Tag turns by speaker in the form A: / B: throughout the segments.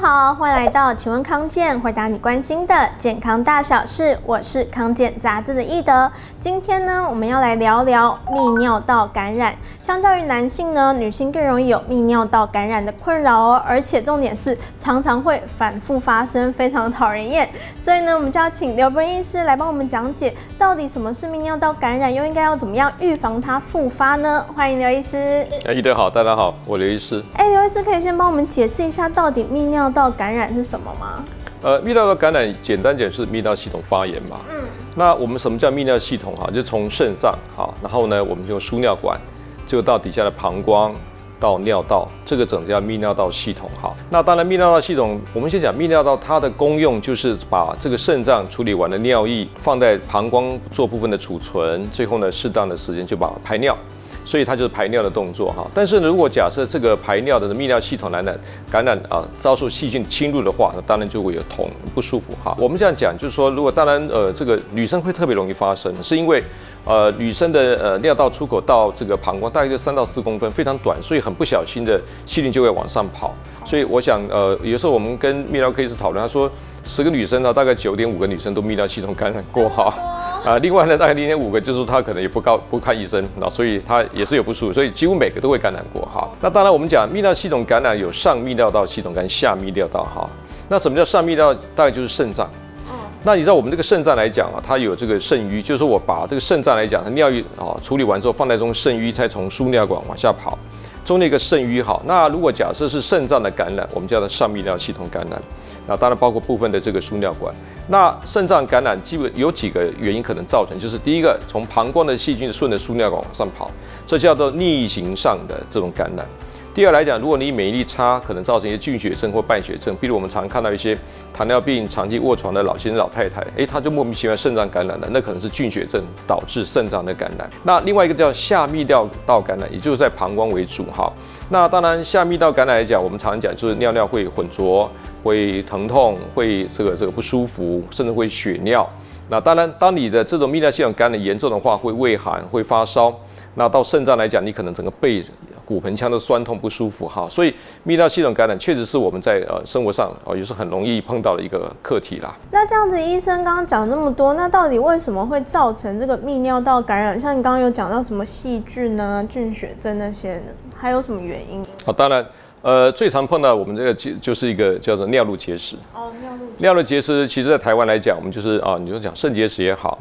A: 好，欢迎来到请问康健，回答你关心的健康大小事。我是康健杂志的易德。今天呢，我们要来聊聊泌尿道感染。相较于男性呢，女性更容易有泌尿道感染的困扰哦，而且重点是常常会反复发生，非常讨人厌。所以呢，我们就要请刘博医师来帮我们讲解，到底什么是泌尿道感染，又应该要怎么样预防它复发呢？欢迎刘医师。
B: 哎，易德好，大家好，我刘医师。
A: 哎，刘医师可以先帮我们解释一下，到底泌尿道感染是什么吗？
B: 呃，泌尿道感染简单讲是泌尿系统发炎嘛。嗯。那我们什么叫泌尿系统哈？就从肾脏哈，然后呢，我们就输尿管，就到底下的膀胱到尿道，这个整个叫泌尿道系统哈。那当然，泌尿道系统，我们先讲泌尿道它的功用就是把这个肾脏处理完的尿液放在膀胱做部分的储存，最后呢，适当的时间就把它排尿。所以它就是排尿的动作哈，但是呢，如果假设这个排尿的泌尿系统来呢感染啊，遭受细菌侵入的话，那当然就会有痛不舒服哈。我们这样讲就是说，如果当然呃这个女生会特别容易发生，是因为呃女生的呃尿道出口到这个膀胱大概就三到四公分，非常短，所以很不小心的细菌就会往上跑。所以我想呃有时候我们跟泌尿科医师讨论，他说十个女生呢，大概九点五个女生都泌尿系统感染过哈。啊，另外呢，大概零点五个，就是他可能也不高不看医生，那所以他也是有不舒服，所以几乎每个都会感染过哈。那当然，我们讲泌尿系统感染有上泌尿道系统跟下泌尿道哈。那什么叫上泌尿？大概就是肾脏。嗯。那你知道我们这个肾脏来讲啊，它有这个肾盂，就是我把这个肾脏来讲，它尿液啊处理完之后放在中肾盂，再从输尿管往下跑，中间一个肾盂好。那如果假设是肾脏的感染，我们叫它上泌尿系统感染。那当然包括部分的这个输尿管。那肾脏感染基本有几个原因可能造成，就是第一个，从膀胱的细菌顺着输尿管往上跑，这叫做逆行上的这种感染。第二来讲，如果你免疫力差，可能造成一些菌血症或败血症，比如我们常看到一些糖尿病长期卧床的老先生、老太太，诶，他就莫名其妙肾脏感染了，那可能是菌血症导致肾脏的感染。那另外一个叫下泌尿道感染，也就是在膀胱为主哈。那当然下泌道感染来讲，我们常讲就是尿尿会混浊。会疼痛，会这个这个不舒服，甚至会血尿。那当然，当你的这种泌尿系统感染严重的话，会畏寒，会发烧。那到肾脏来讲，你可能整个背、骨盆腔的酸痛不舒服哈。所以泌尿系统感染确实是我们在呃生活上哦也是很容易碰到的一个课题啦。
A: 那这样子，医生刚刚讲那么多，那到底为什么会造成这个泌尿道感染？像你刚刚有讲到什么细菌啊、菌血症那些，还有什么原因？
B: 好，当然。呃，最常碰到我们这个就就是一个叫做尿路结石。哦，尿路。尿路结石，其实在台湾来讲，我们就是啊，你就讲肾结石也好，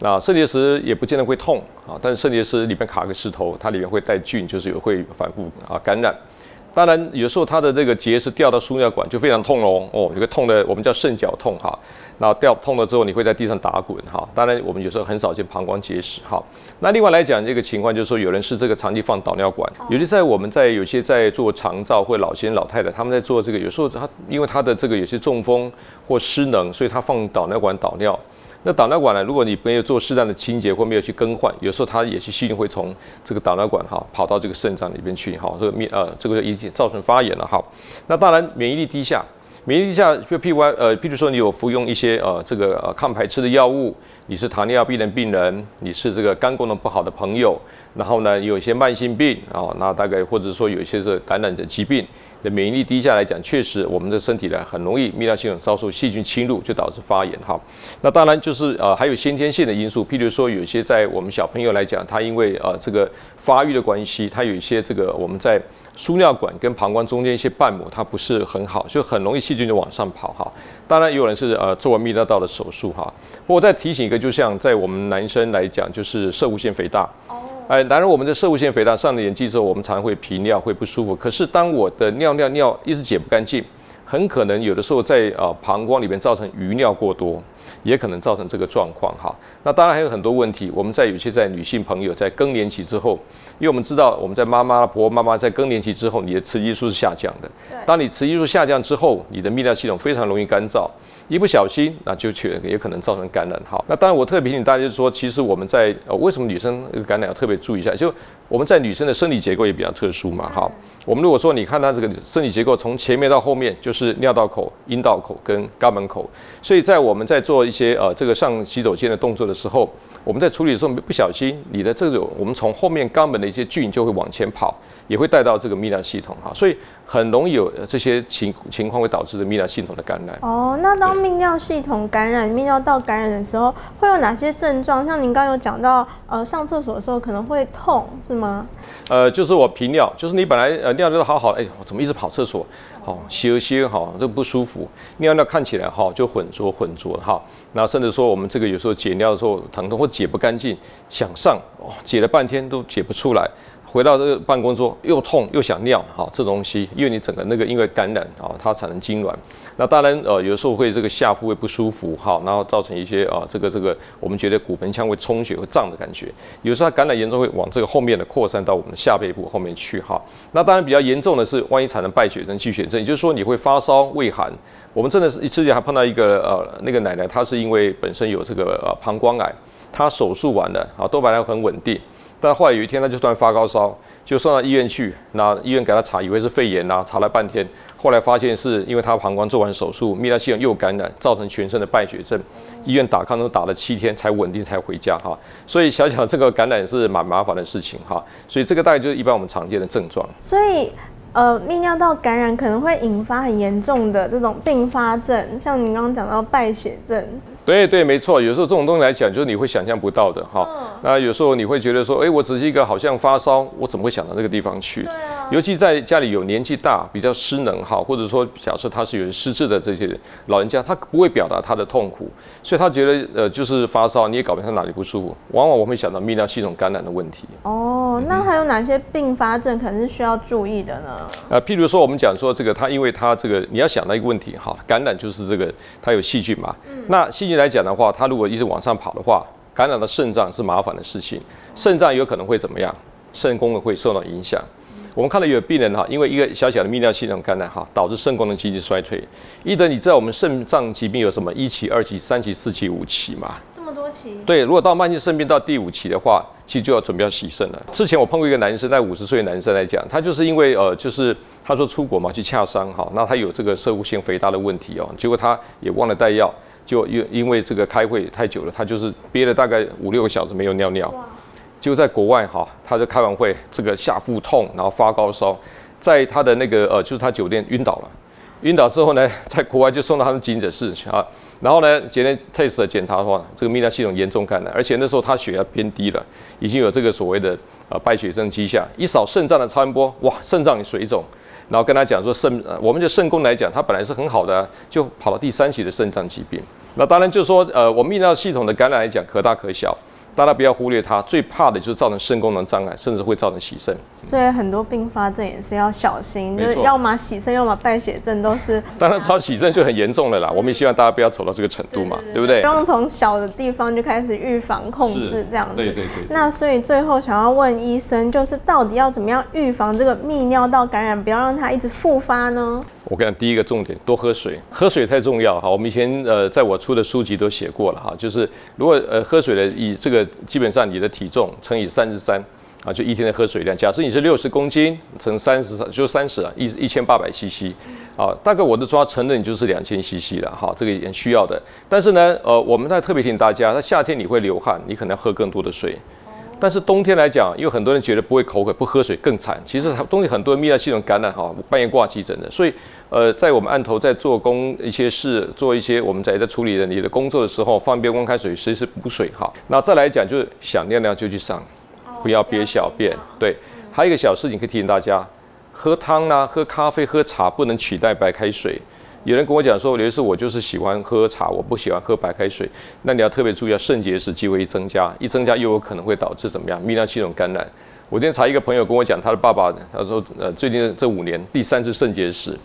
B: 那肾结石也不见得会痛啊，但是肾结石里面卡个石头，它里面会带菌，就是有会反复啊感染。当然，有时候它的这个结石掉到输尿管就非常痛哦，哦，有个痛的我们叫肾绞痛哈。那掉痛了之后，你会在地上打滚哈。当然，我们有时候很少见膀胱结石哈。那另外来讲，这个情况就是说，有人是这个长期放导尿管，尤其在我们在有些在做肠照或老先生老太太，他们在做这个，有时候他因为他的这个有些中风或失能，所以他放导尿管导尿。那导尿管呢？如果你没有做适当的清洁或没有去更换，有时候它也是细菌会从这个导尿管哈跑到这个肾脏里面去哈，这个面呃这个引起造成发炎了哈。那当然免疫力低下，免疫力低下就譬如呃譬如说你有服用一些呃这个呃抗排斥的药物，你是糖尿病的病人，你是这个肝功能不好的朋友，然后呢有一些慢性病啊，那大概或者说有一些是感染的疾病。的免疫力低下来讲，确实我们的身体呢很容易泌尿系统遭受细菌侵入，就导致发炎哈。那当然就是呃还有先天性的因素，譬如说有些在我们小朋友来讲，他因为呃这个发育的关系，他有一些这个我们在输尿管跟膀胱中间一些瓣膜它不是很好，就很容易细菌就往上跑哈。当然也有人是呃做完泌尿道的手术哈。不过再提醒一个，就像在我们男生来讲，就是摄护腺肥大。哎，当然，我们的摄护腺肥大上了年纪之后，我们常常会频尿，会不舒服。可是，当我的尿尿尿一直解不干净，很可能有的时候在啊膀胱里面造成余尿过多，也可能造成这个状况哈。那当然还有很多问题。我们在有些在女性朋友在更年期之后，因为我们知道我们在妈妈婆婆妈妈在更年期之后，你的雌激素是下降的。当你雌激素下降之后，你的泌尿系统非常容易干燥。一不小心，那就去也可能造成感染。好，那当然我特别提醒大家，就是说，其实我们在呃，为什么女生感染要特别注意一下？就我们在女生的生理结构也比较特殊嘛，哈。我们如果说你看它这个生理结构，从前面到后面就是尿道口、阴道口跟肛门口，所以在我们在做一些呃这个上洗手间的动作的时候，我们在处理的时候不小心，你的这种我们从后面肛门的一些菌就会往前跑，也会带到这个泌尿系统哈，所以很容易有这些情情况会导致的泌尿系统的感染。
A: 哦，那当泌尿系统感染、泌尿道感染的时候，会有哪些症状？像您刚刚有讲到，呃，上厕所的时候可能会痛，是吗？
B: 呃，就是我频尿，就是你本来呃尿就好好，哎，我怎么一直跑厕所？好，歇歇哈，这不舒服。尿尿看起来哈就浑浊浑浊哈，那甚至说我们这个有时候解尿的时候疼痛或解不干净，想上哦解了半天都解不出来。回到这个办公桌又痛又想尿，哈，这东西，因为你整个那个因为感染啊，它产生痉挛，那当然呃有时候会这个下腹会不舒服，哈，然后造成一些啊这个这个我们觉得骨盆腔会充血会胀的感觉，有时候它感染严重会往这个后面的扩散到我们的下背部后面去，哈，那当然比较严重的是万一产生败血症、气血症，也就是说你会发烧、畏寒，我们真的是之前还碰到一个呃那个奶奶，她是因为本身有这个呃膀胱癌，她手术完了啊都本来很稳定。但后来有一天，她就突然发高烧，就送到医院去。那医院给她查，以为是肺炎呐，查了半天，后来发现是因为她膀胱做完手术，泌尿系统又感染，造成全身的败血症。医院打抗生素打了七天才稳定，才回家哈。所以小小这个感染是蛮麻烦的事情哈。所以这个大概就是一般我们常见的症状。
A: 所以。呃，泌尿道感染可能会引发很严重的这种并发症，像您刚刚讲到败血症。
B: 对对，没错，有时候这种东西来讲，就是你会想象不到的哈。嗯、那有时候你会觉得说，哎，我只是一个好像发烧，我怎么会想到这个地方去？对啊。尤其在家里有年纪大、比较失能哈，或者说假设他是有人失智的这些人老人家，他不会表达他的痛苦，所以他觉得呃就是发烧，你也搞不清他哪里不舒服。往往我们会想到泌尿系统感染的问题。
A: 哦，那还有哪些并发症可能是需要注意的呢？
B: 呃，譬如说，我们讲说这个，他因为他这个，你要想到一个问题哈，感染就是这个，它有细菌嘛。嗯。那细菌来讲的话，它如果一直往上跑的话，感染到肾脏是麻烦的事情，肾脏有可能会怎么样？肾功能会受到影响。我们看到有病人哈，因为一个小小的泌尿系统感染哈，导致肾功能急剧衰退。一德，你知道我们肾脏疾病有什么一期、二期、三期、四期、五期吗？
A: 这么多期？
B: 对，如果到慢性肾病到第五期的话，其实就要准备要洗肾了。之前我碰过一个男生，在五十岁的男生来讲，他就是因为呃，就是他说出国嘛去洽商哈，那他有这个射护性肥大的问题哦，结果他也忘了带药，就因因为这个开会太久了，他就是憋了大概五六个小时没有尿尿。就在国外哈，他就开完会，这个下腹痛，然后发高烧，在他的那个呃，就是他酒店晕倒了。晕倒之后呢，在国外就送到他们急诊室去啊。然后呢，检验 test 检查的话，这个泌尿系统严重感染，而且那时候他血压偏低了，已经有这个所谓的呃败血症迹象。一扫肾脏的超音波，哇，肾脏水肿。然后跟他讲说肾，我们的肾功来讲，它本来是很好的，就跑到第三期的肾脏疾病。那当然就是说，呃，我们泌尿系统的感染来讲，可大可小。大家不要忽略它，最怕的就是造成肾功能障碍，甚至会造成洗肾。
A: 所以很多并发症也是要小心，就是要么洗肾，要么败血症，都是。
B: 当然，超洗肾就很严重了啦。我们也希望大家不要走到这个程度嘛，对，不对？
A: 希望从小的地方就开始预防控制这样子。
B: 对对对，对。
A: 那所以最后想要问医生，就是到底要怎么样预防这个泌尿道感染，不要让它一直复发呢？
B: 我跟你讲，第一个重点，多喝水，喝水太重要哈。我们以前呃，在我出的书籍都写过了哈，就是如果呃喝水的以这个基本上你的体重乘以三十三啊，就一天的喝水量。假设你是六十公斤乘三十三，就三十啊，一一千八百 CC 啊，大概我的抓承认就是两千 CC 了哈，这个也需要的。但是呢，呃，我们在特别提醒大家，那夏天你会流汗，你可能要喝更多的水。但是冬天来讲，因为很多人觉得不会口渴，不喝水更惨。其实冬天很多泌尿系统感染哈，半夜挂急诊的。所以，呃，在我们案头在做工一些事，做一些我们在在处理的你的工作的时候，放一杯温开水，随时补水哈。那再来讲，就是想尿尿就去上，不要憋小便。对，还有一个小事情可以提醒大家：喝汤啦、喝咖啡、喝茶不能取代白开水。有人跟我讲说，刘医师我就是喜欢喝茶，我不喜欢喝白开水。那你要特别注意，肾结石机会一增加，一增加又有可能会导致怎么样？泌尿系统感染。我今天查一个朋友跟我讲，他的爸爸，他说，呃，最近这五年第三次肾结石，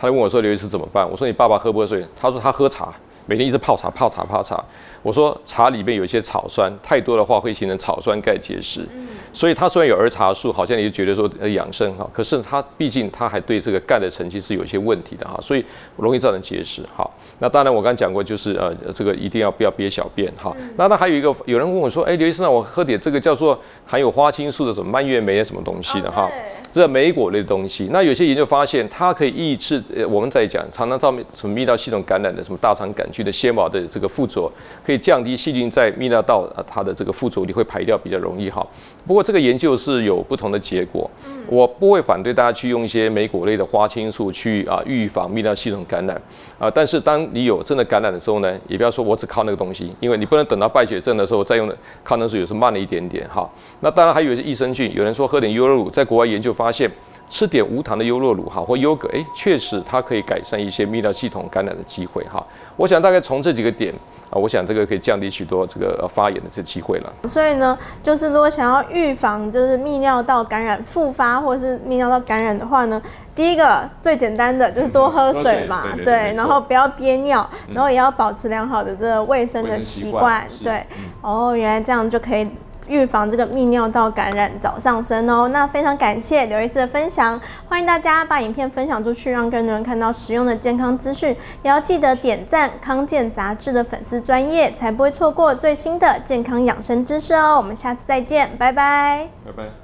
B: 他就问我说，刘医师怎么办？我说你爸爸喝不喝水？他说他喝茶，每天一直泡茶泡茶泡茶。我说茶里面有一些草酸，太多的话会形成草酸钙结石。所以它虽然有儿茶素，好像你就觉得说呃养生哈，可是它毕竟它还对这个钙的沉积是有一些问题的哈，所以容易造成结石哈。那当然我刚刚讲过，就是呃这个一定要不要憋小便哈。那那还有一个有人问我说，哎，刘医生，我喝点这个叫做含有花青素的什么蔓越莓什么东西的哈？这莓果类的东西。那有些研究发现，它可以抑制呃我们在讲常常造什么泌尿系统感染的什么大肠杆菌的纤毛的这个附着，可以降低细菌在泌尿道啊它的这个附着你，会排掉比较容易哈。不过这个研究是有不同的结果，我不会反对大家去用一些莓果类的花青素去啊预防泌尿系统感染啊，但是当你有真的感染的时候呢，也不要说我只靠那个东西，因为你不能等到败血症的时候再用抗生素，有时候慢了一点点哈。那当然还有一些益生菌，有人说喝点优酪乳，在国外研究发现。吃点无糖的优酪乳哈，或优格，哎，确实它可以改善一些泌尿系统感染的机会哈。我想大概从这几个点啊，我想这个可以降低许多这个发炎的这机会了。
A: 所以呢，就是如果想要预防就是泌尿道感染复发或是泌尿道感染的话呢，第一个最简单的就是多喝水嘛，嗯、对，对，对，对，然后不要憋尿，然后也要保持良好的这个卫生的习惯，对。哦，原来这样就可以。预防这个泌尿道感染早上升哦，那非常感谢刘医师的分享，欢迎大家把影片分享出去，让更多人看到实用的健康资讯，也要记得点赞康健杂志的粉丝专业，才不会错过最新的健康养生知识哦。我们下次再见，拜拜，
B: 拜拜。